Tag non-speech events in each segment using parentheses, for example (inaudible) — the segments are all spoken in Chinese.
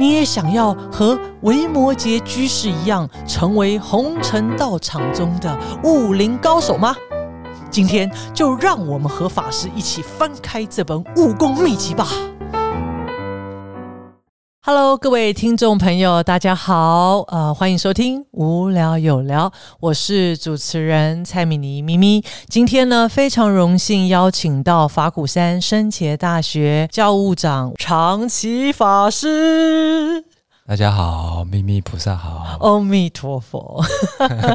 你也想要和维摩诘居士一样，成为红尘道场中的武林高手吗？今天就让我们和法师一起翻开这本武功秘籍吧。Hello，各位听众朋友，大家好，呃，欢迎收听无聊有聊，我是主持人蔡米妮咪咪。今天呢，非常荣幸邀请到法鼓山深切大学教务长长崎法师。大家好，咪咪菩萨好，阿弥陀佛。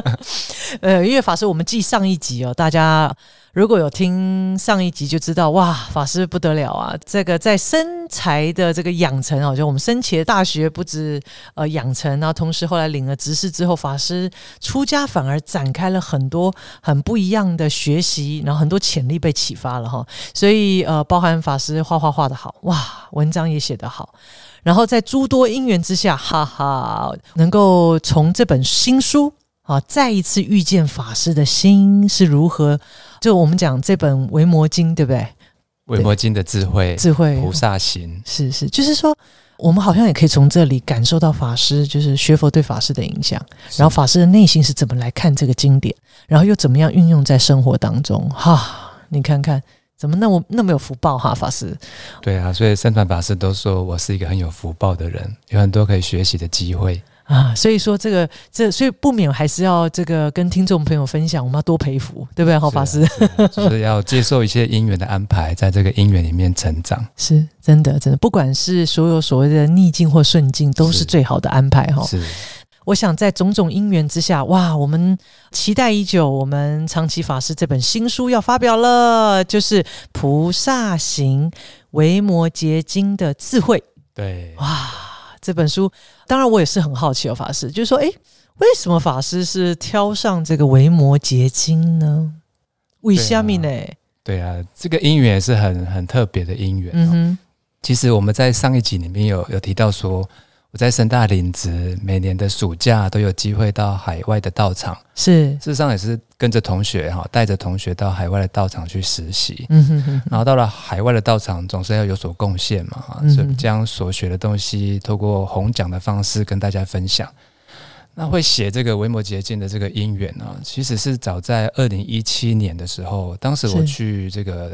(laughs) 呃，因为法师，我们记上一集哦，大家如果有听上一集就知道，哇，法师不得了啊！这个在身材的这个养成哦，就我们生前大学不止呃养成，然后同时后来领了执事之后，法师出家反而展开了很多很不一样的学习，然后很多潜力被启发了哈。所以呃，包含法师画画画的好，哇，文章也写得好。然后在诸多因缘之下，哈哈，能够从这本新书啊，再一次遇见法师的心是如何？就我们讲这本《维摩经》，对不对？《维摩经》的智慧，智慧菩萨行，是是，就是说，我们好像也可以从这里感受到法师就是学佛对法师的影响，然后法师的内心是怎么来看这个经典，然后又怎么样运用在生活当中？哈，你看看。怎么那么那么有福报哈，法师？对啊，所以三团法师都说我是一个很有福报的人，有很多可以学习的机会啊。所以说这个这所以不免还是要这个跟听众朋友分享，我们要多佩服，对不对？好，法师就是要接受一些因缘的安排，在这个因缘里面成长，(laughs) 是真的，真的，不管是所有所谓的逆境或顺境，都是最好的安排哈。是。我想在种种因缘之下，哇，我们期待已久，我们长期法师这本新书要发表了，就是《菩萨行维摩诘经》的智慧。对，哇，这本书，当然我也是很好奇哦，法师，就是说，哎，为什么法师是挑上这个维摩诘经呢？为虾米呢？对啊，这个因缘也是很很特别的因缘。嗯哼，其实我们在上一集里面有有提到说。我在深大领职，每年的暑假都有机会到海外的道场，是事实上也是跟着同学哈，带着同学到海外的道场去实习。嗯哼哼，然后到了海外的道场，总是要有所贡献嘛哈，所以将所学的东西透过红讲的方式跟大家分享。那会写这个维摩诘经的这个因缘呢，其实是早在二零一七年的时候，当时我去这个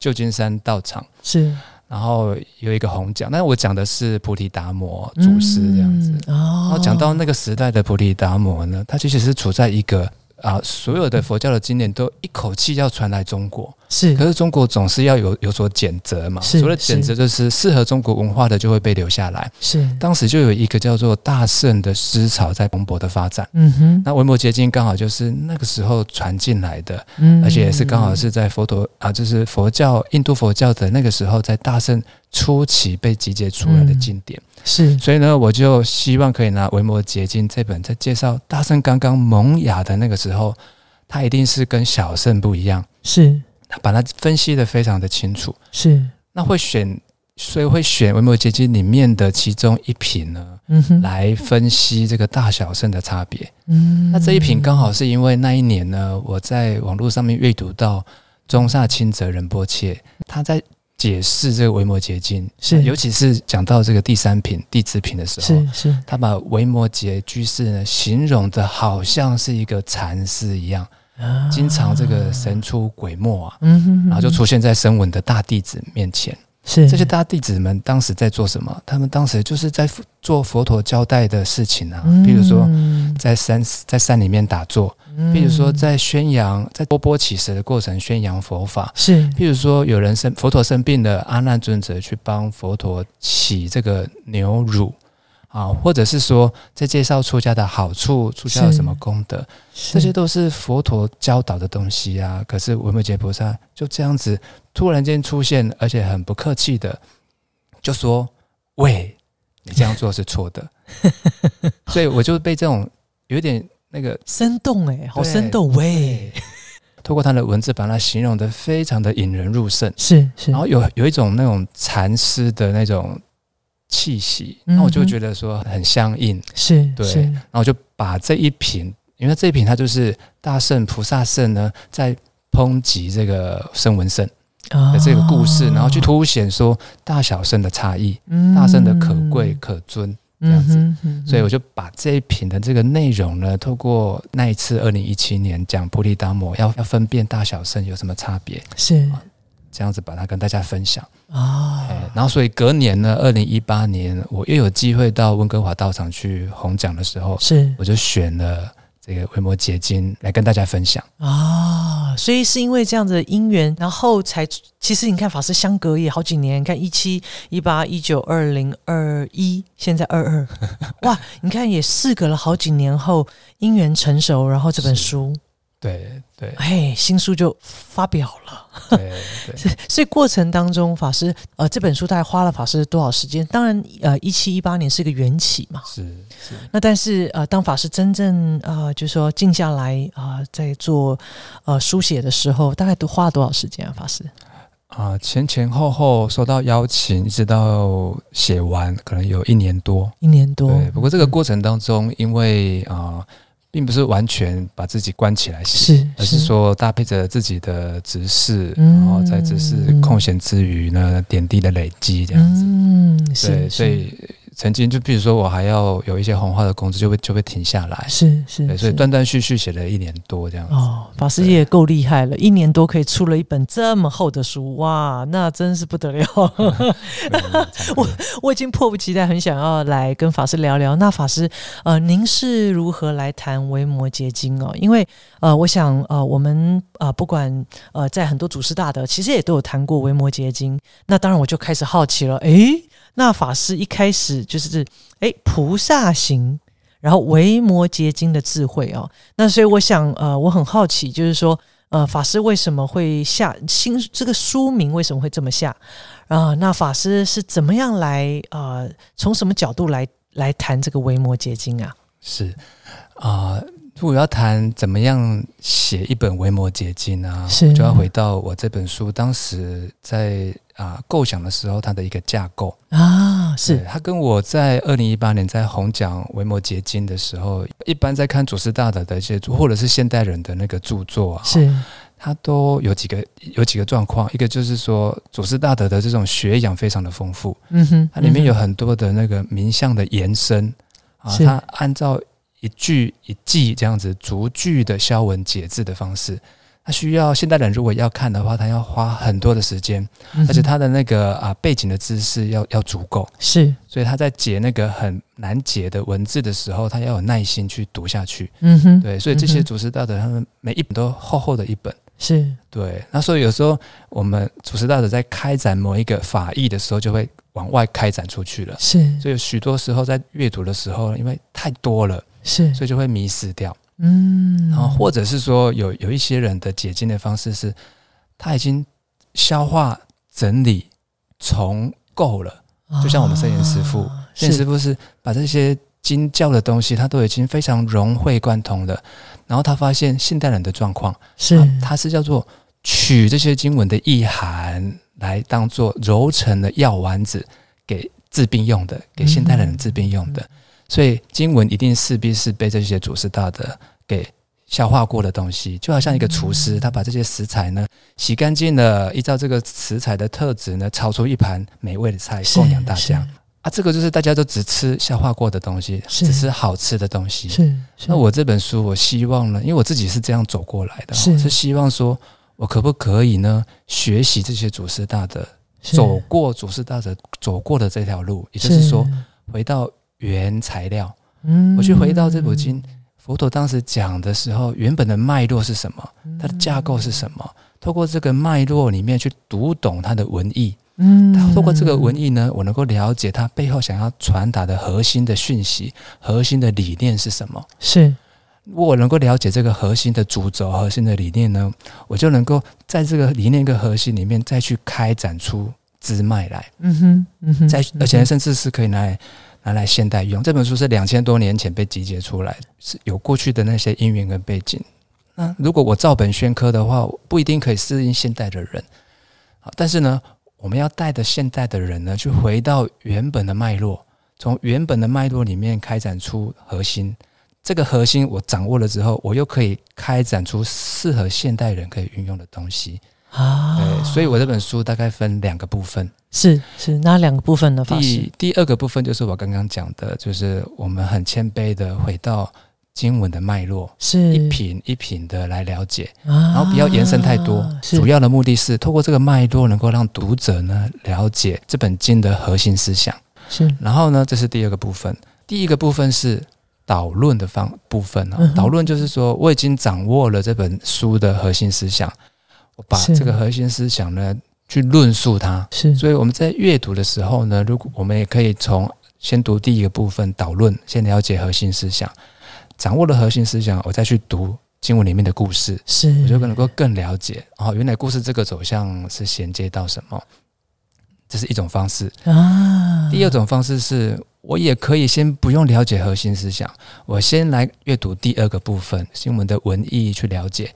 旧金山道场是。然后有一个红讲，但是我讲的是菩提达摩祖师这样子。然后讲到那个时代的菩提达摩呢，他其实是处在一个。啊，所有的佛教的经典都一口气要传来中国，是。可是中国总是要有有所减责嘛，除了减责，就是适合中国文化的就会被留下来。是。当时就有一个叫做大圣的思潮在蓬勃的发展。嗯哼。那维摩诘经刚好就是那个时候传进来的，嗯，而且也是刚好是在佛陀啊，就是佛教印度佛教的那个时候，在大圣初期被集结出来的经典。是，所以呢，我就希望可以拿《维摩诘经》这本，在介绍大圣刚刚萌芽的那个时候，他一定是跟小圣不一样。是，他把它分析的非常的清楚。是，那会选，所以会选《维摩诘经》里面的其中一品呢，来分析这个大小圣的差别。嗯，那这一品刚好是因为那一年呢，我在网络上面阅读到中萨清泽仁波切，他在。解释这个维摩诘经是，尤其是讲到这个第三品弟子品的时候，是是，他把维摩诘居士呢形容的好像是一个禅师一样，经常这个神出鬼没啊，嗯，然后就出现在声闻的大弟子面前。是这些大弟子们当时在做什么？他们当时就是在做佛陀交代的事情啊，比如说在山在山里面打坐。譬如说，在宣扬在波波起时的过程，宣扬佛法是；譬如说，有人生佛陀生病了，阿难尊者去帮佛陀起这个牛乳啊，或者是说在介绍出家的好处，出家有什么功德，这些都是佛陀教导的东西啊。可是维摩诘菩萨就这样子突然间出现，而且很不客气的就说：“喂，你这样做是错的。(laughs) ”所以我就被这种有点。那个生动哎，好生动喂！透过他的文字，把它形容的非常的引人入胜，是是，然后有有一种那种禅师的那种气息，那我就觉得说很相应，是对，然后我就把这一瓶，因为这一瓶它就是大圣菩萨圣呢，在抨击这个声闻圣的这个故事，哦然后去凸显说大小圣的差异，嗯。大圣的可贵可尊。这样子。嗯嗯所以我就把这一品的这个内容呢，透过那一次二零一七年讲菩提达摩要要分辨大小圣有什么差别，是。这样子把它跟大家分享。啊。哎，然后所以隔年呢，二零一八年我又有机会到温哥华道场去红讲的时候，是。我就选了这个维摩结晶来跟大家分享。啊，所以是因为这样子的因缘，然后才其实你看法师相隔也好几年，你看一七、一八、一九、二零、二一，现在二二，(laughs) 哇，你看也事隔了好几年后，因缘成熟，然后这本书，对对哎，新书就发表了。对对，(laughs) 所以过程当中，法师呃这本书大概花了法师多少时间？当然，呃，一七一八年是一个缘起嘛。是是。那但是呃，当法师真正呃，就说静下来啊、在做呃书写的时候，大概都花了多少时间啊？法师啊，前前后后收到邀请，一直到写完，可能有一年多。一年多。对，不过这个过程当中，因为啊、并不是完全把自己关起来写，是，而是说搭配着自己的执事，嗯。然后在执事空闲之余呢，点滴的累积这样子。嗯，对，所以曾经就比如说我还要有一些红花的工资，就会就会停下来。是是，对，所以断断续续写了一年多这样子。哦，法师也够厉害了，一年多可以出了一本这么厚的书，哇，那真是不得了。(laughs) 我我已经迫不及待，很想要来跟法师聊聊。那法师，呃，您是如何来谈维摩诘经哦？因为呃，我想呃，我们呃，不管呃，在很多祖师大德，其实也都有谈过维摩诘经。那当然，我就开始好奇了，诶，那法师一开始就是诶，菩萨行。然后维摩诘经的智慧哦，那所以我想，呃，我很好奇，就是说，呃，法师为什么会下新这个书名为什么会这么下啊、那法师是怎么样来呃，从什么角度来来谈这个维摩诘经啊？是啊、如果要谈怎么样写一本维摩诘经啊，是。就要回到我这本书当时在啊、构想的时候，它的一个架构。啊，是。它跟我在二零一八年在红讲维摩诘经的时候，一般在看祖师大德的一些著，或者是现代人的那个著作啊，是。它都有几个有几个状况，一个就是说祖师大德的这种学养非常的丰富，嗯哼，它里面有嗯很多的那个名相的延伸啊，它按照一句一记这样子逐句的消文解字的方式，它需要现代人如果要看的话，他要花很多的时间，哼。而且他的那个啊背景的知识要要足够，是。所以他在解那个很难解的文字的时候，他要有耐心去读下去。嗯哼，对，所以这些祖师大德他们每一本都厚厚的一本。是。对，那所以有时候我们祖师大德在开展某一个法义的时候，就会往外开展出去了。是。所以许多时候在阅读的时候，因为太多了，是，所以就会迷失掉。嗯，然后或者是说有有一些人的解经的方式是，他已经消化整理重构了。就像我们圣严师父啊圣师是傅是把这些经教的东西，他都已经非常融会贯通了。然后他发现现代人的状况，是他他是叫做取这些经文的意涵来当做揉成的药丸子给治病用的，给现代人治病用的。所以经文一定势必是被这些祖师大德给消化过的东西，就好像一个厨师，他把这些食材呢洗干净了，依照这个食材的特质呢，炒出一盘美味的菜供养大家。是啊。这个就是大家都只吃消化过的东西，只吃好吃的东西。是，是。那我这本书，我希望呢，因为我自己是这样走过来的是。希望说我可不可以呢，学习这些祖师大德走过祖师大德走过的这条路，也就是。说，回到原材料，嗯。我去回到这部经，佛陀当时讲的时候，原本的脉络是什么，它的架构是什么，透过这个脉络里面去读懂它的文意，嗯。透过这个文意呢，我能够了解它背后想要传达的核心的讯息、核心的理念是什么。是。如果我能够了解这个核心的主轴、核心的理念呢，我就能够在这个理念跟核心里面再去开展出支脉来，嗯哼嗯哼，在嗯而且甚至是可以拿来拿来现代用。这本书是两千多年前被集结出来的，是有过去的那些因缘跟背景。那如果我照本宣科的话，不一定可以适应现代的人。好，但是呢，我们要带着现代的人呢，去回到原本的脉络，从原本的脉络里面开展出核心。这个核心我掌握了之后，我又可以开展出适合现代人可以运用的东西。啊，对，所以我这本书大概分两个部分。是是哪两个部分呢？法师第第二个部分就是我刚刚讲的，就是我们很谦卑的回到经文的脉络，是一品一品的来了解，啊，然后不要延伸太多。主要的目的是透过这个脉络，能够让读者呢了解这本经的核心思想。是然后呢，这是第二个部分。第一个部分是导论的方部分啊嗯，导论就是说我已经掌握了这本书的核心思想，我把这个核心思想呢去论述它。是。所以我们在阅读的时候呢，如果我们也可以从先读第一个部分导论，先了解核心思想，掌握了核心思想，我再去读经文里面的故事，是，我就能够更了解哦，原来故事这个走向是衔接到什么，这是一种方式。啊，第二种方式是我也可以先不用了解核心思想，我先来阅读第二个部分新闻的文意去了解，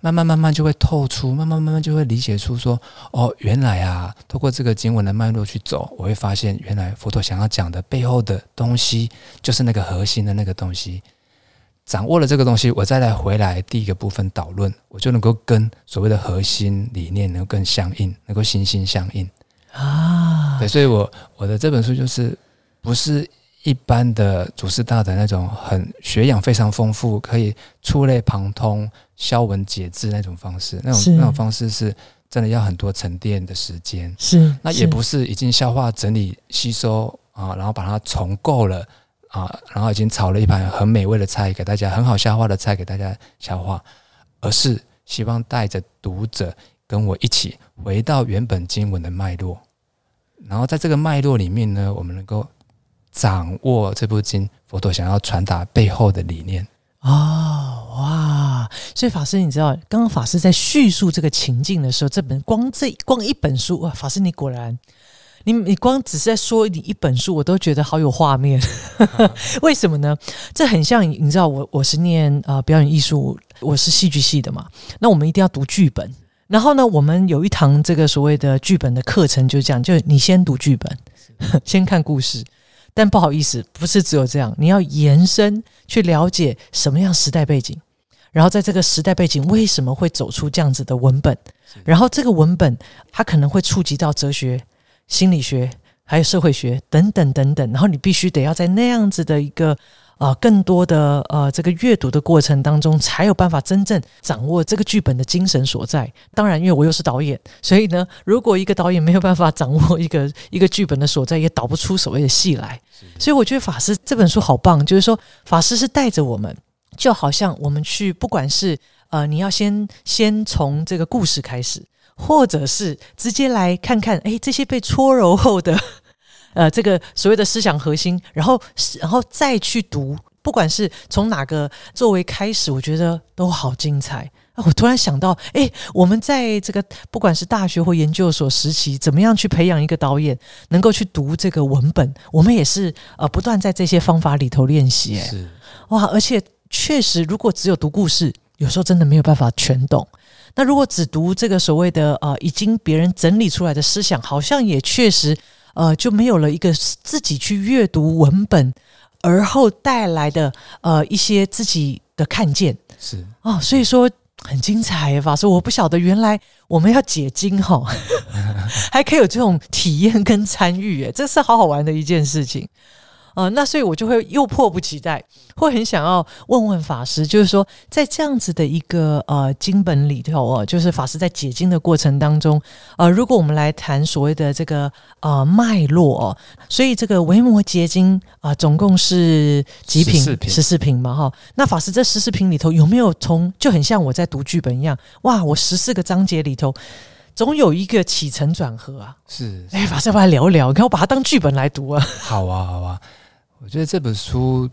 慢慢慢慢就会透出，慢慢慢慢就会理解出说，哦，原来啊，透过这个经文的脉络去走，我会发现原来佛陀想要讲的背后的东西，就是那个核心的那个东西。掌握了这个东西，我再来回来第一个部分导论，我就能够跟所谓的核心理念能够更相应，能够心心相印。啊，对，所以我我的这本书就是不是一般的主师大的那种很学养非常丰富，可以触类旁通、消文解字那种方式，那种那种方式是真的要很多沉淀的时间。是，那也不是已经消化、整理、吸收啊，然后把它重构了啊，然后已经炒了一盘很美味的菜给大家，很好消化的菜给大家消化，而是希望带着读者跟我一起回到原本经文的脉络，然后在这个脉络里面呢，我们能够掌握这部经佛陀想要传达背后的理念。哦，哇！所以法师，你知道，刚刚法师在叙述这个情境的时候，这本光这光一本书，哇！法师，你果然，你你光只是在说你一本书，我都觉得好有画面。(laughs) 为什么呢？这很像你知道，我我是念啊、呃表演艺术，我是戏剧系的嘛，那我们一定要读剧本。然后呢，我们有一堂这个所谓的剧本的课程，就是这样，就你先读剧本，(laughs) 先看故事。但不好意思，不是只有这样，你要延伸去了解什么样时代背景，然后在这个时代背景为什么会走出这样子的文本，然后这个文本它可能会触及到哲学、心理学，还有社会学等等等等，然后你必须得要在那样子的一个呃更多的呃这个阅读的过程当中，才有办法真正掌握这个剧本的精神所在。当然，因为我又是导演，所以呢，如果一个导演没有办法掌握一个 (laughs) 一个剧本的所在，也导不出所谓的戏来。所以我觉得法师这本书好棒，就是说法师是带着我们，就好像我们去，不管是呃，你要先先从这个故事开始，或者是直接来看看，哎，这些被搓揉后的呃这个所谓的思想核心，然后然后再去读，不管是从哪个作为开始，我觉得都好精彩。啊我突然想到，哎，我们在这个不管是大学或研究所时期，怎么样去培养一个导演，能够去读这个文本？我们也是呃不断在这些方法里头练习。哎，是哇！而且确实，如果只有读故事，有时候真的没有办法全懂。那如果只读这个所谓的呃已经别人整理出来的思想，好像也确实呃就没有了一个自己去阅读文本而后带来的呃一些自己的看见是，哦。所以说很精彩耶，法师，我不晓得原来我们要解经哈、(laughs) 还可以有这种体验跟参与，哎，这是好好玩的一件事情。呃，那所以我就会又迫不及待，会很想要问问法师，就是说，在这样子的一个呃经本里头哦，就是法师在解经的过程当中，呃，如果我们来谈所谓的这个呃脉络哦，所以这个维摩结经啊、总共是几品？14品十四品嘛哈。那法师这十四品里头有没有从就很像我在读剧本一样？哇，我十四个章节里头。总有一个起承转合啊！是，哎，法师要不要来聊聊？你看我把它当剧本来读啊！好啊，好啊。我觉得这本书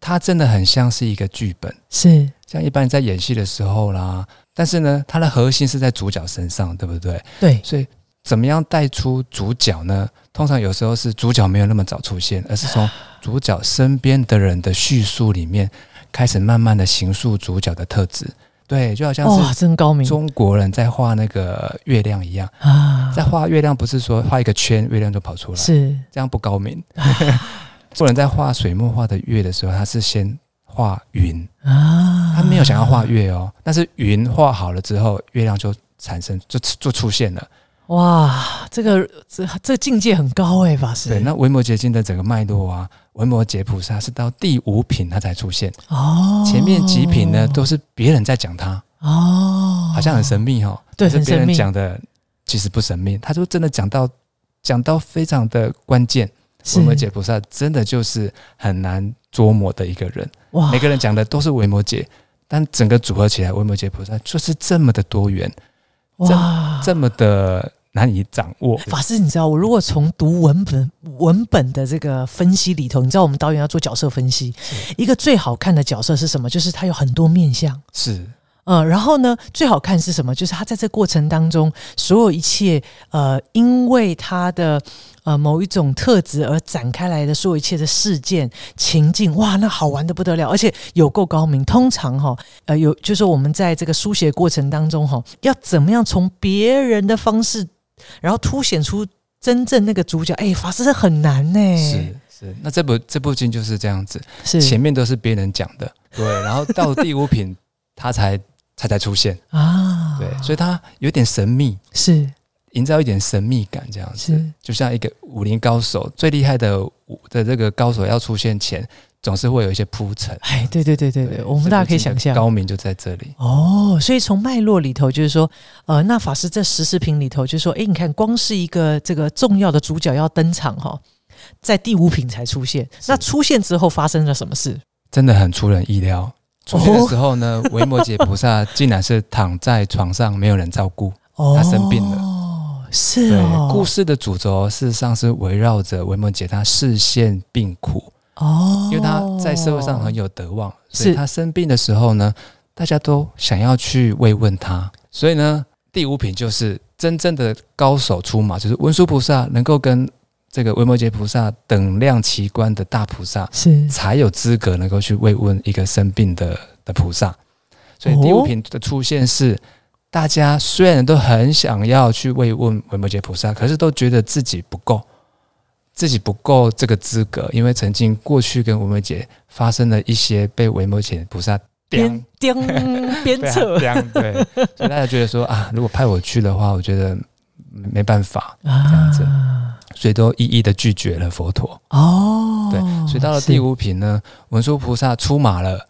它真的很像是一个剧本，是像一般人在演戏的时候啦，但是呢，它的核心是在主角身上，对不对？对，所以怎么样带出主角呢？通常有时候是主角没有那么早出现，而是从主角身边的人的叙述里面开始慢慢的形塑主角的特质。对，就好像哇，是真高明中国人在画那个月亮一样，啊！在画月亮不是说画一个圈，月亮就跑出来，是这样不高明。(laughs) 做人在画水墨画的月的时候，他是先画云，啊，他没有想要画月哦，但是云画好了之后，月亮就产生，就就出现了。哇，这个这这境界很高哎，法师。对，那维摩诘经的整个脉络啊，维摩诘菩萨是到第五品他才出现哦，前面几品呢都是别人在讲他哦，好像很神秘哦。对，是别人讲的，其实不神秘，他就真的讲到讲到非常的关键。维摩诘菩萨真的就是很难捉摸的一个人，哇，每个人讲的都是维摩诘，但整个组合起来，维摩诘菩萨就是这么的多元。哇，这么的难以掌握。法师，你知道我如果从读文本文本的这个分析里头，你知道我们导演要做角色分析，一个最好看的角色是什么？就是他有很多面相。是。嗯，然后呢？最好看是什么？就是他在这过程当中，所有一切，呃，因为他的呃某一种特质而展开来的所有一切的事件情境，哇，那好玩的不得了，而且有够高明。通常哈，呃，有就是我们在这个书写过程当中哈，要怎么样从别人的方式，然后凸显出真正那个主角？哎，法师是很难呢。是是，那这部这部剧就是这样子，是前面都是别人讲的，对，然后到第五品他才。才才出现 (laughs) 啊，对，所以他有点神秘，是营造一点神秘感，这样子，就像一个武林高手最厉害的武的这个高手要出现前，总是会有一些铺陈。哎，对对对对对，我们大家可以想象，高明就在这里哦。所以从脉络里头，就是说，呃，那法师这十四品里头，就是说，哎，你看，光是一个这个重要的主角要登场哈，在第五品才出现，那出现之后发生了什么事？真的很出人意料。出现的时候呢，维摩诘菩萨竟然是躺在床上，没有人照顾，他生病了。哦，是哦。故事的主轴事实上是围绕着维摩诘他视线病苦哦，因为他在社会上很有德望，所以他生病的时候呢，大家都想要去慰问他。所以呢，第五品就是真正的高手出马，就是文殊菩萨能够跟。这个维摩诘菩萨等量奇观的大菩萨是才有资格能够去慰问一个生病的的菩萨，所以第五品的出现是大家虽然都很想要去慰问维摩诘菩萨，可是都觉得自己不够，自己不够这个资格，因为曾经过去跟维摩诘发生了一些被维摩诘菩萨鞭鞭鞭策，对，所以大家觉得说啊，如果派我去的话，我觉得没办法这样子。所以都一一的拒绝了佛陀。哦，对，所以到了第五品呢，文殊菩萨出马了，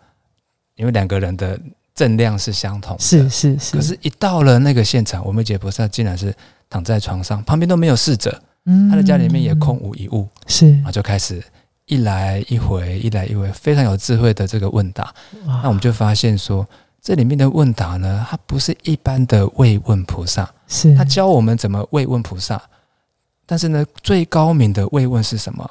因为两个人的正量是相同的，是是是。可是，一到了那个现场，我们解菩萨竟然是躺在床上，旁边都没有侍者，嗯，他的家里面也空无一物，是，然后就开始一来一回，一来一回，非常有智慧的这个问答。那我们就发现说，这里面的问答呢，它不是一般的慰问菩萨，是他教我们怎么慰问菩萨。但是呢，最高明的慰问是什么？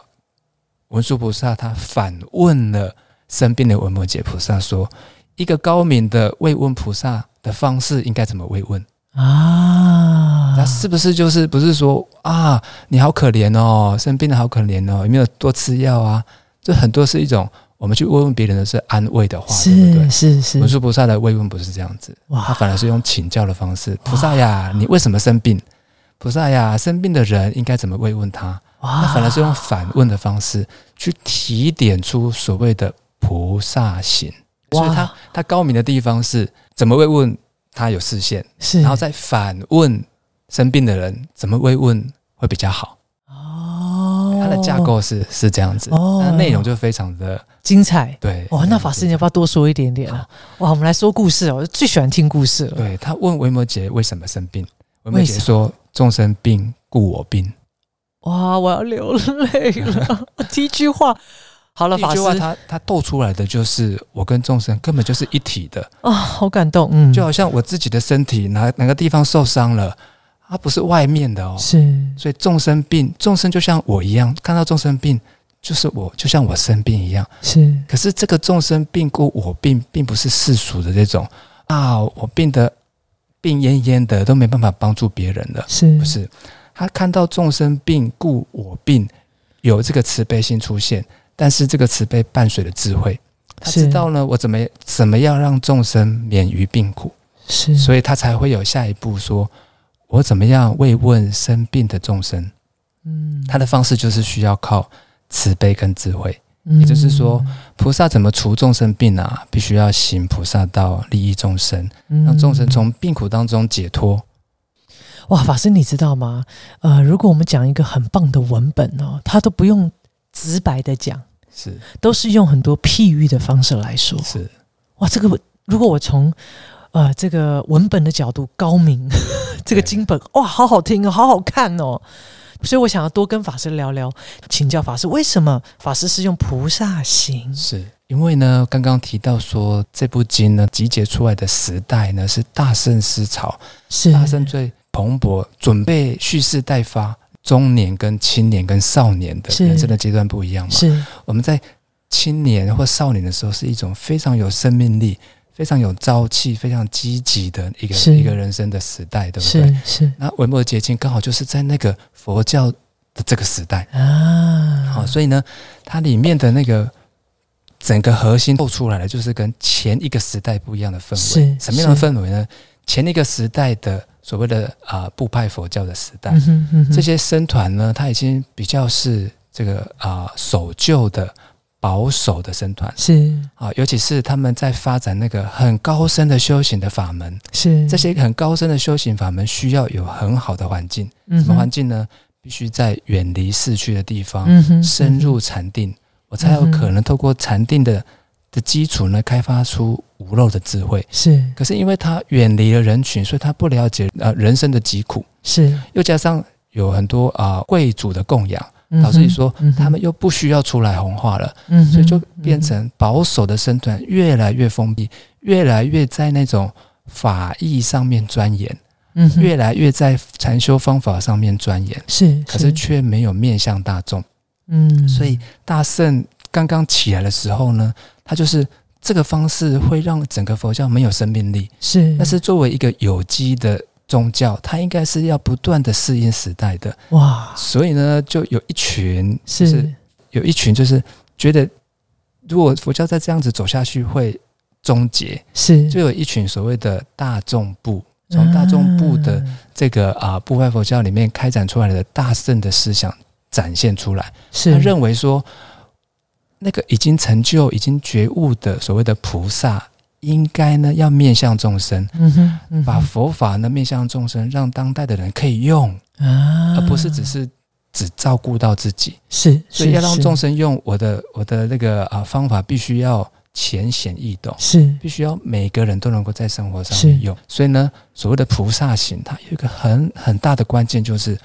文殊菩萨他反问了生病的文摩诘菩萨说：“一个高明的慰问菩萨的方式应该怎么慰问啊？那是不是就是不是说啊，你好可怜哦，生病的好可怜哦，有没有多吃药啊？这很多是一种我们去慰问别人的是安慰的话，对不对？是是。文殊菩萨的慰问不是这样子，他反而是用请教的方式：菩萨呀，你为什么生病？”菩萨呀，生病的人应该怎么慰问他？那反而是用反问的方式去提点出所谓的菩萨行。所以他他高明的地方是怎么慰问他有视线，是然后再反问生病的人怎么慰问会比较好。哦，他的架构是是这样子，那内容就非常的精彩。对，哇，那法师你要不要多说一点点啊？哇，我们来说故事哦，我最喜欢听故事了。对他问维摩诘为什么生病，维摩诘说。众生病，故我病。哇，我要流泪了。(laughs) 第一句话，好了，第一句话，他他逗出来的就是我跟众生根本就是一体的啊，好感动。嗯，就好像我自己的身体哪哪个地方受伤了，它不是外面的哦，是。所以众生病，众生就像我一样，看到众生病就是我，就像我生病一样。是。可是这个众生病故我病，并不是世俗的这种啊，我病的。病恹恹的都没办法帮助别人了，是不是？他看到众生病故我病，有这个慈悲心出现，但是这个慈悲伴随了智慧，他知道呢，我怎么怎么样让众生免于病苦，是，所以他才会有下一步，说我怎么样慰问生病的众生。嗯，他的方式就是需要靠慈悲跟智慧。也就是说，菩萨怎么除众生病啊？必须要行菩萨道，利益众生，让众生从病苦当中解脱，哇，法师你知道吗？呃，如果我们讲一个很棒的文本哦，它都不用直白的讲，是都是用很多譬喻的方式来说。是，哇，这个如果我从呃这个文本的角度高明，(laughs) 这个对经本哇，好好听哦，好好看哦。所以我想要多跟法师聊聊，请教法师为什么法师是用菩萨行？是因为呢，刚刚提到说这部经呢集结出来的时代呢是大圣思潮，是大圣最蓬勃，准备蓄势待发，中年跟青年跟少年的是人生的阶段不一样嘛。是我们在青年或少年的时候，是一种非常有生命力、非常有朝气、非常积极的一个一个人生的时代，对不对？是是那维摩诘结晶刚好就是在那个佛教的这个时代，啊，好、所以呢，它里面的那个整个核心透出来的，就是跟前一个时代不一样的氛围。是什么样的氛围呢？前一个时代的所谓的啊、部派佛教的时代，这些僧团呢，它已经比较是这个啊、守旧的保守的僧团。是。啊，尤其是他们在发展那个很高深的修行的法门，是。这些很高深的修行法门需要有很好的环境，什什么环境呢？必须在远离市区的地方，嗯深入禅定，我才有可能透过禅定的的基础呢，开发出无漏的智慧。是。可是因为他远离了人群，所以他不了解呃人生的疾苦，是，又加上有很多啊、贵族的供养，嗯导致你说嗯他们又不需要出来红化了，嗯所以就变成保守的身段越来越封闭，越来越在那种法义上面钻研，嗯越来越在禅修方法上面钻研，是，可是却没有面向大众。嗯，所以大圣刚刚起来的时候呢，他就是这个方式会让整个佛教没有生命力。是，但是作为一个有机的宗教，它应该是要不断的适应时代的。哇，所以呢，就有一群，就是是有一群，就是觉得如果佛教再这样子走下去会终结，是，就有一群所谓的大众部，从大众部的啊这个啊部派佛教里面开展出来的大圣的思想展现出来。是。他认为说，那个已经成就、已经觉悟的所谓的菩萨，应该呢要面向众生，嗯哼，嗯哼。把佛法呢面向众生，让当代的人可以用，啊，而不是只是只照顾到自己。是，所以要让是。众生用我的我的那个啊方法，必须要浅显易懂。是。必须要每个人都能够在生活上面用，所以呢，所谓的菩萨行，它有一个很很大的关键，就是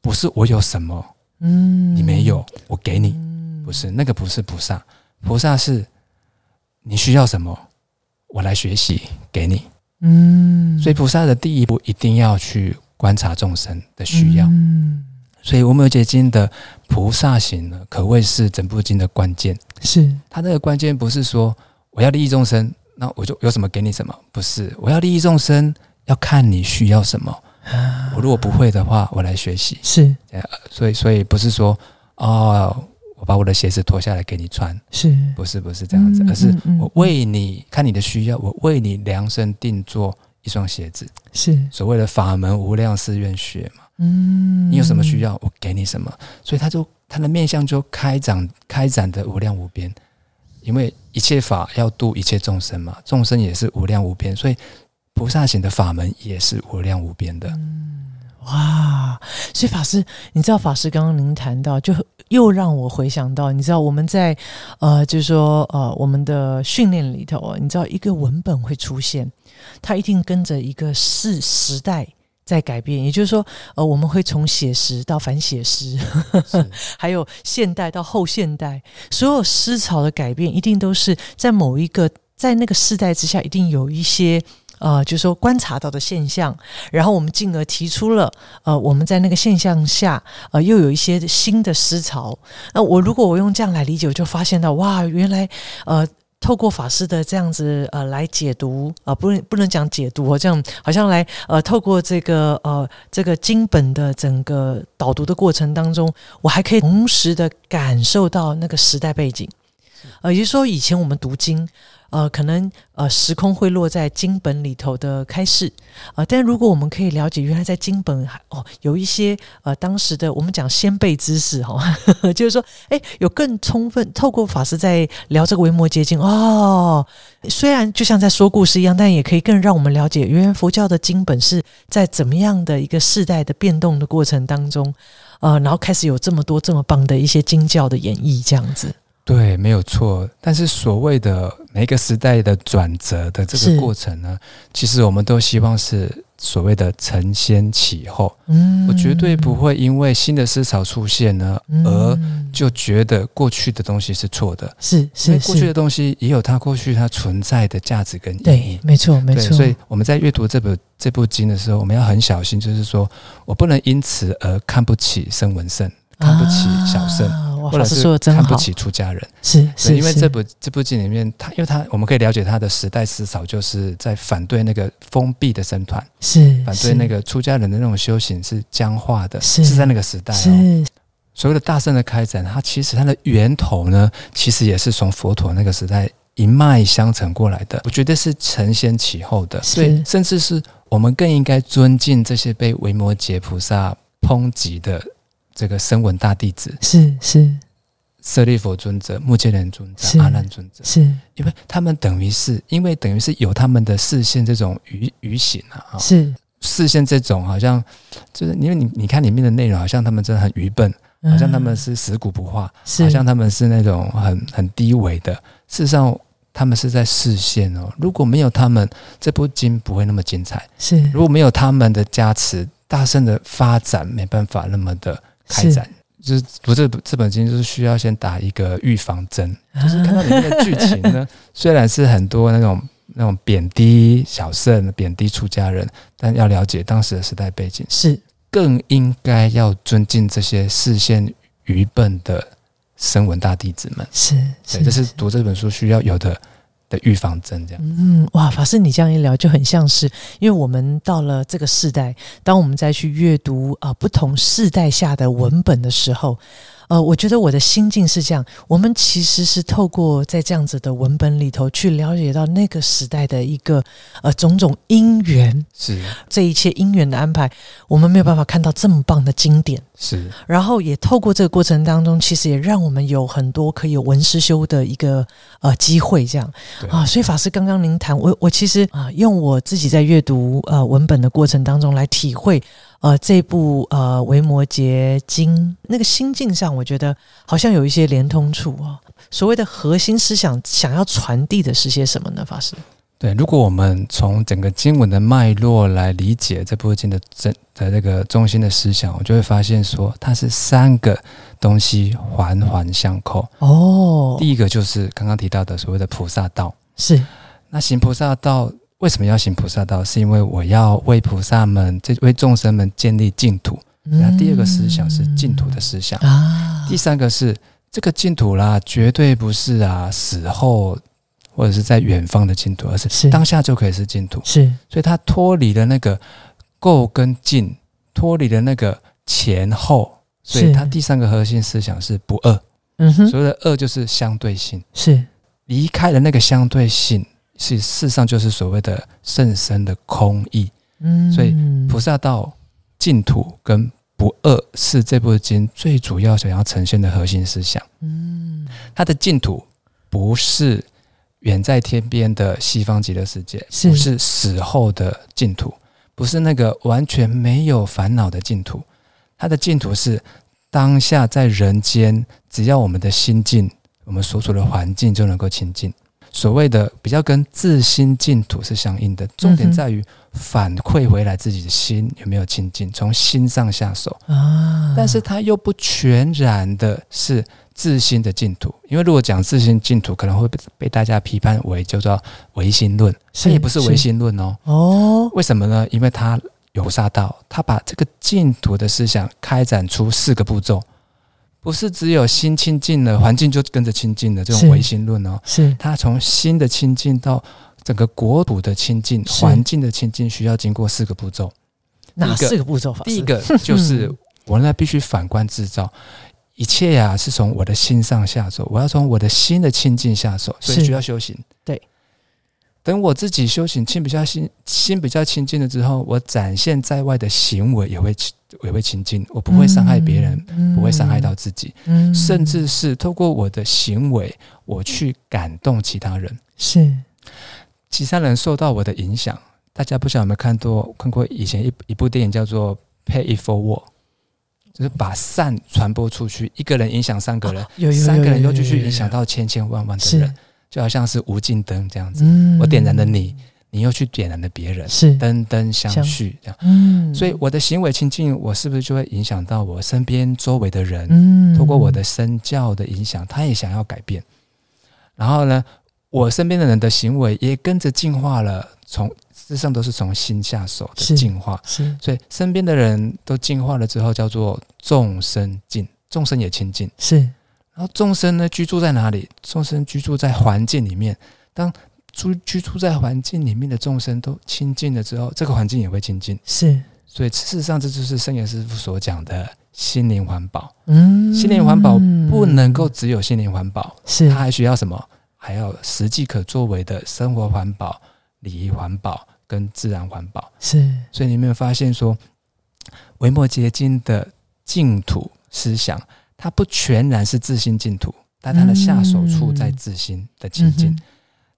不是我有什么嗯，你没有，我给你，嗯不是那个不是菩萨，菩萨是你需要什么，我来学习给你。嗯，所以菩萨的第一步一定要去观察众生的需要。嗯所以《无没有结经》的菩萨行呢，可谓是整部经的关键。是它那个关键不是说我要利益众生，那我就有什么给你什么，不是。我要利益众生，要看你需要什么。啊我如果不会的话，我来学习。是所以，所以不是说哦，我把我的鞋子脱下来给你穿，是不是，不是这样子，嗯而是我为你看你的需要，我为你量身定做一双鞋子。是所谓的法门无量寺院学嘛，嗯，你有什么需要，我给你什么。所以他就他的面相就开展开展的无量无边，因为一切法要度一切众生嘛，众生也是无量无边，所以菩萨行的法门也是无量无边的。嗯哇，所以法师，你知道法师刚刚您谈到，就又让我回想到，你知道我们在呃，就是说呃，我们的训练里头哦，你知道一个文本会出现，它一定跟着一个世时代在改变，也就是说，呃，我们会从写实到反写实，是。(laughs) 还有现代到后现代，所有思潮的改变，一定都是在某一个在那个世代之下，一定有一些呃，就是说观察到的现象，然后我们进而提出了呃，我们在那个现象下，呃，又有一些新的思潮。那我如果我用这样来理解，我就发现到哇，原来呃。透过法师的这样子呃来解读啊、呃，不能不能讲解读哦，这样好像来呃透过这个呃这个经本的整个导读的过程当中，我还可以同时的感受到那个时代背景。呃，也就是说，以前我们读经。呃，可能呃，时空会落在经本里头的开示，呃，但如果我们可以了解，原来在经本还哦，有一些呃，当时的我们讲先辈知识哈，(laughs) 就是说，哎，有更充分透过法师在聊这个维摩诘经哦，虽然就像在说故事一样，但也可以更让我们了解，原来佛教的经本是在怎么样的一个世代的变动的过程当中，呃，然后开始有这么多这么棒的一些经教的演绎，这样子。对，没有错。但是所谓的每一个时代的转折的这个过程呢，其实我们都希望是所谓的承先启后。嗯，我绝对不会因为新的思潮出现呢，而就觉得过去的东西是错的。是是，过去的东西也有它过去它存在的价值跟意义。对，没错没错。所以我们在阅读这本这部经的时候，我们要很小心，就是说我不能因此而看不起生文圣。看不起小圣，或者是看不起出家人，是是，因为这部这部剧里面，他因为他我们可以了解他的时代思潮，就是在反对那个封闭的僧团，是反对那个出家人的那种修行是僵化的，是在那个时代哦。所谓的大圣的开展，它其实它的源头呢，其实也是从佛陀那个时代一脉相承过来的。我觉得是承先启后的，所以甚至是我们更应该尊敬这些被维摩诘菩萨抨击的。这个声闻大弟子是是舍利佛尊者、目犍连尊者、阿难尊者，是因为他们等于是因为等于是有他们的视线这种愚愚行啊，是视线这种好像就是因为你你看里面的内容，好像他们真的很愚笨，好像他们是死骨不化，好像他们是那种很很低微的。事实上，他们是在视线哦。如果没有他们，这部经不会那么精彩。是如果没有他们的加持，大圣的发展没办法那么的。开展就是不是这本经，就是需要先打一个预防针。就是看到里面的剧情呢，(laughs) 虽然是很多那种那种贬低小圣、贬低出家人，但要了解当时的时代背景，是更应该要尊敬这些视线愚笨的声闻大弟子们。是，对，这是读这本书需要有的。的预防针，这样。嗯，哇，法师，你这样一聊，就很像是，因为我们到了这个世代，当我们再去阅读啊不同世代下的文本的时候。呃，我觉得我的心境是这样：我们其实是透过在这样子的文本里头去了解到那个时代的一个呃种种因缘，是这一切因缘的安排，我们没有办法看到这么棒的经典，是。然后也透过这个过程当中，其实也让我们有很多可以有文思修的一个呃机会，这样啊。所以法师刚刚您谈，我我其实啊用我自己在阅读呃文本的过程当中来体会。呃，这部呃《维摩诘经》那个心境上，我觉得好像有一些连通处哦。所谓的核心思想，想要传递的是些什么呢？法师？对，如果我们从整个经文的脉络来理解这部经的真的那个中心的思想，我就会发现说，它是三个东西环环相扣。哦，第一个就是刚刚提到的所谓的菩萨道，是那行菩萨道。为什么要行菩萨道？是因为我要为菩萨们、这为众生们建立净土。那第二个思想是净土的思想啊。第三个是这个净土啦，绝对不是啊死后或者是在远方的净土，而是当下就可以是净土。是，所以它脱离了那个垢跟净，脱离了那个前后。所以它第三个核心思想是不二。嗯哼，所谓的二就是相对性，是离开了那个相对性。是，事实上就是所谓的甚深的空意。嗯，所以菩萨道、净土跟不二是这部经最主要想要呈现的核心思想。嗯，它的净土不是远在天边的西方极乐世界，不是死后的净土，不是那个完全没有烦恼的净土。它的净土是当下在人间，只要我们的心境，我们所处的环境就能够清净。所谓的比较跟自心净土是相应的，重点在于反馈回来自己的心有没有清净，从心上下手啊。但是它又不全然的是自心的净土，因为如果讲自心净土，可能会被被大家批判为叫做唯心论，它也不是唯心论哦。哦，为什么呢？因为它有杀道，它把这个净土的思想开展出四个步骤。不是只有心清净了，环境就跟着清净了这种唯心论哦。是它从心的清净到整个国土的清净、环境的清净，需要经过四个步骤。哪四个步骤？第一个 (laughs) 就是我呢必须反观制造，一切呀、是从我的心上下手，我要从我的心的清净下手，所以需要修行。对，等我自己修行，心比较心心比较清净了之后，我展现在外的行为也会清也会清净，我不会伤害别人，嗯不会伤害到自己，嗯甚至是透过我的行为，我去感动其他人，是其他人受到我的影响。大家不晓得有没有看多看过以前一一部电影叫做《Pay It Forward》，就是把善传播出去，一个人影响三个人，有有有三个人又继续影响到千千万万的人，就好像是无尽灯这样子。嗯我点燃了你，你又去点燃了别人，是灯灯相相续这样。嗯所以我的行为清净，我是不是就会影响到我身边周围的人？嗯通过我的身教的影响，他也想要改变。然后呢，我身边的人的行为也跟着进化了，从事实上都是从心下手的进化。是所以身边的人都进化了之后，叫做众生净，众生也清净。是然后众生呢，居住在哪里？众生居住在环境里面。当居居住在环境里面的众生都清净了之后，这个环境也会清净。是所以事实上，这就是圣严师傅所讲的心灵环保。嗯心灵环保不能够只有心灵环保，是它还需要什么？还要实际可作为的生活环保、礼仪环保跟自然环保。是所以你有没有发现说，维摩诘经的净土思想，它不全然是自心净土，但它的下手处在自心的清净，嗯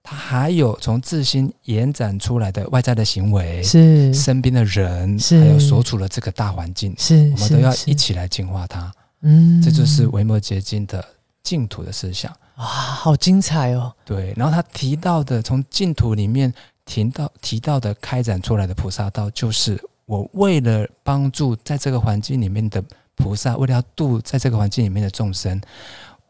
它还有从自心延展出来的外在的行为，是。身边的人，是。还有所处的这个大环境，是，我们都要一，起来净化它。嗯。这就是维摩诘经的净土的思想。哇，好精彩哦，对，然后他提到的从净土里面提到提到的开展出来的菩萨道，就是我为了帮助在这个环境里面的菩萨，为了要度在这个环境里面的众生，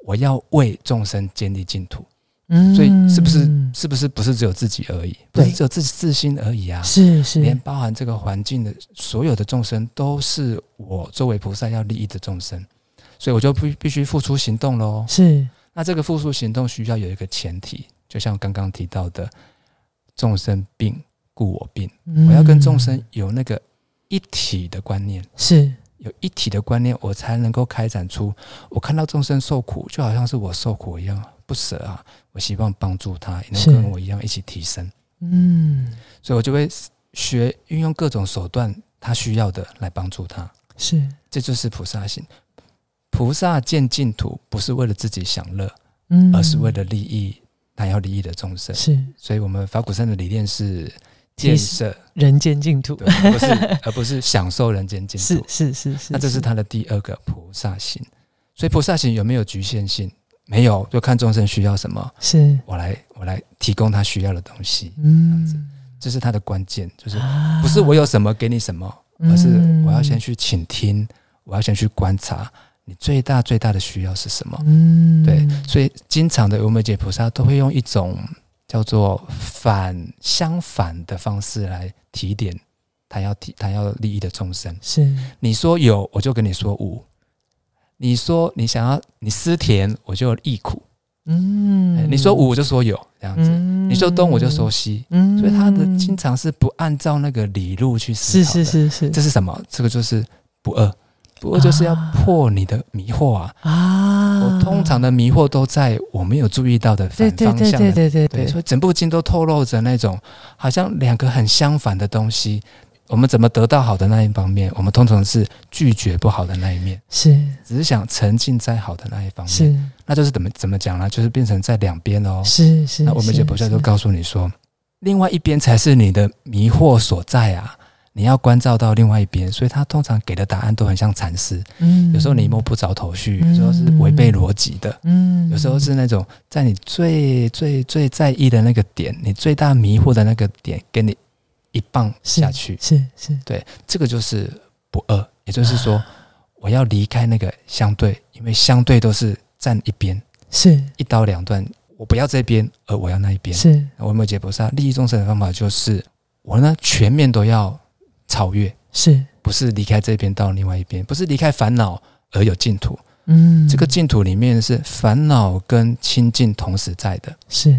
我要为众生建立净土。嗯。所以是不是是不是不是只有自己而已？不是只有自自心而已啊？是是。连包含这个环境的所有的众生，都是我作为菩萨要利益的众生，所以我就必必须付出行动喽。是。那这个付出行动需要有一个前提，就像刚刚提到的，众生病故我病，我要跟众生嗯有那个一体的观念，是有一体的观念，我才能够开展出我看到众生受苦，就好像是我受苦一样，不舍啊，我希望帮助他，也能是跟我一样一起提升，嗯。所以我就会学运用各种手段，他需要的来帮助他，是。这就是菩萨心。菩萨见净土不是为了自己享乐，嗯。而是为了利益他要利益的众生。是。所以，我们法鼓山的理念是建设，人间净土不是而不是享受人间净土。(laughs) 是是是，那这是他的第二个菩萨行。所以，菩萨行有没有局限性？没有，就看众生需要什么，是我来我来提供他需要的东西。样子嗯，这是他的关键，就是啊不是我有什么给你什么，而是我要先嗯去倾听，我要先去观察你最大最大的需要是什么。嗯对，所以经常的无眉解菩萨都会用一种叫做反相反的方式来提点他要提他要利益的众生。是你说有，我就跟你说无；你说你想要你思甜，我就忆苦。嗯哎你说无，我就说有，这样子；嗯你说东，我就说西。嗯所以他的经常是不按照那个理路去思是考的。是是是这是什么？这个就是不二。不过就是要啊破你的迷惑啊！啊，我通常的迷惑都在我没有注意到的对反对对对方向的对，对对对所以整部经都透露着那种好像两个很相反的东西。我们怎么得到好的那一方面？我们通常是拒绝不好的那一面，是只是想沉浸在好的那一方面。是那就是怎么怎么讲呢？就是变成在两边喽。是是，那我们是解菩萨就告诉你说，另外一边才是你的迷惑所在啊！你要关照到另外一边，所以他通常给的答案都很像禅师。嗯有时候你摸不着头绪，嗯有时候是违背逻辑的，嗯有时候是那种在你最最最在意的那个点，你最大迷惑的那个点，给你一棒下去。是是对，这个就是不二，也就是说，我要离开那个相对，因为相对都是站一边，是一刀两断。我不要这边，而我要那一边。是我们解菩萨利益众生的方法就是，我呢全面都要超越，是不是离开这边到另外一边，不是离开烦恼而有净土。嗯这个净土里面是烦恼跟清净同时在的。是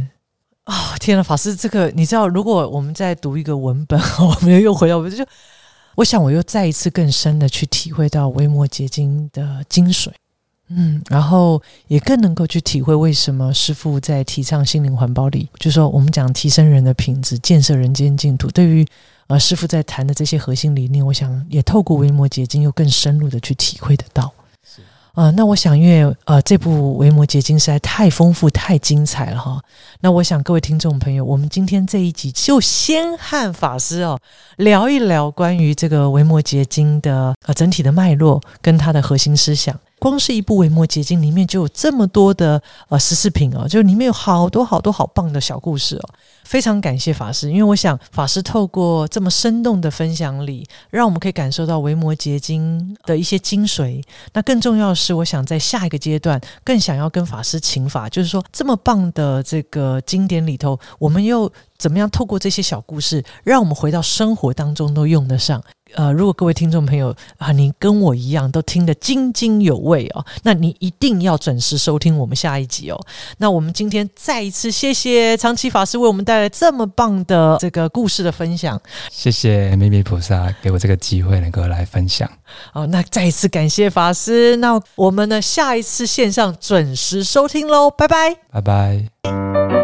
啊、天呐，法师，这个你知道，如果我们在读一个文本，(laughs) 我们又回到，我就我想我又再一次更深的去体会到微末结晶的精髓。嗯，然后也更能够去体会为什么师傅在提倡心灵环保里，就说我们讲提升人的品质，建设人间净土。对于呃师傅在谈的这些核心理念，我想也透过维摩诘经又更深入的去体会得到。啊，那我想，因为呃，这部《维摩诘经》实在太丰富、太精彩了哈。那我想，各位听众朋友，我们今天这一集就先和法师哦聊一聊关于这个《维摩诘经》的呃整体的脉络跟它的核心思想。光是一部《维摩诘经》里面就有这么多的呃十四品哦，就里面有好多好多好棒的小故事哦。非常感谢法师，因为我想法师透过这么生动的分享里，让我们可以感受到《维摩诘经》的一些精髓。那更重要的是，我想在下一个阶段更想要跟法师请法，就是说这么棒的这个经典里头，我们又怎么样透过这些小故事，让我们回到生活当中都用得上。呃，如果各位听众朋友啊，你跟我一样都听得津津有味哦，那你一定要准时收听我们下一集哦。那我们今天再一次谢谢长期法师为我们带来这么棒的这个故事的分享，谢谢秘密菩萨给我这个机会能够来分享。好，那再一次感谢法师，那我们呢下一次线上准时收听喽，拜拜，拜拜。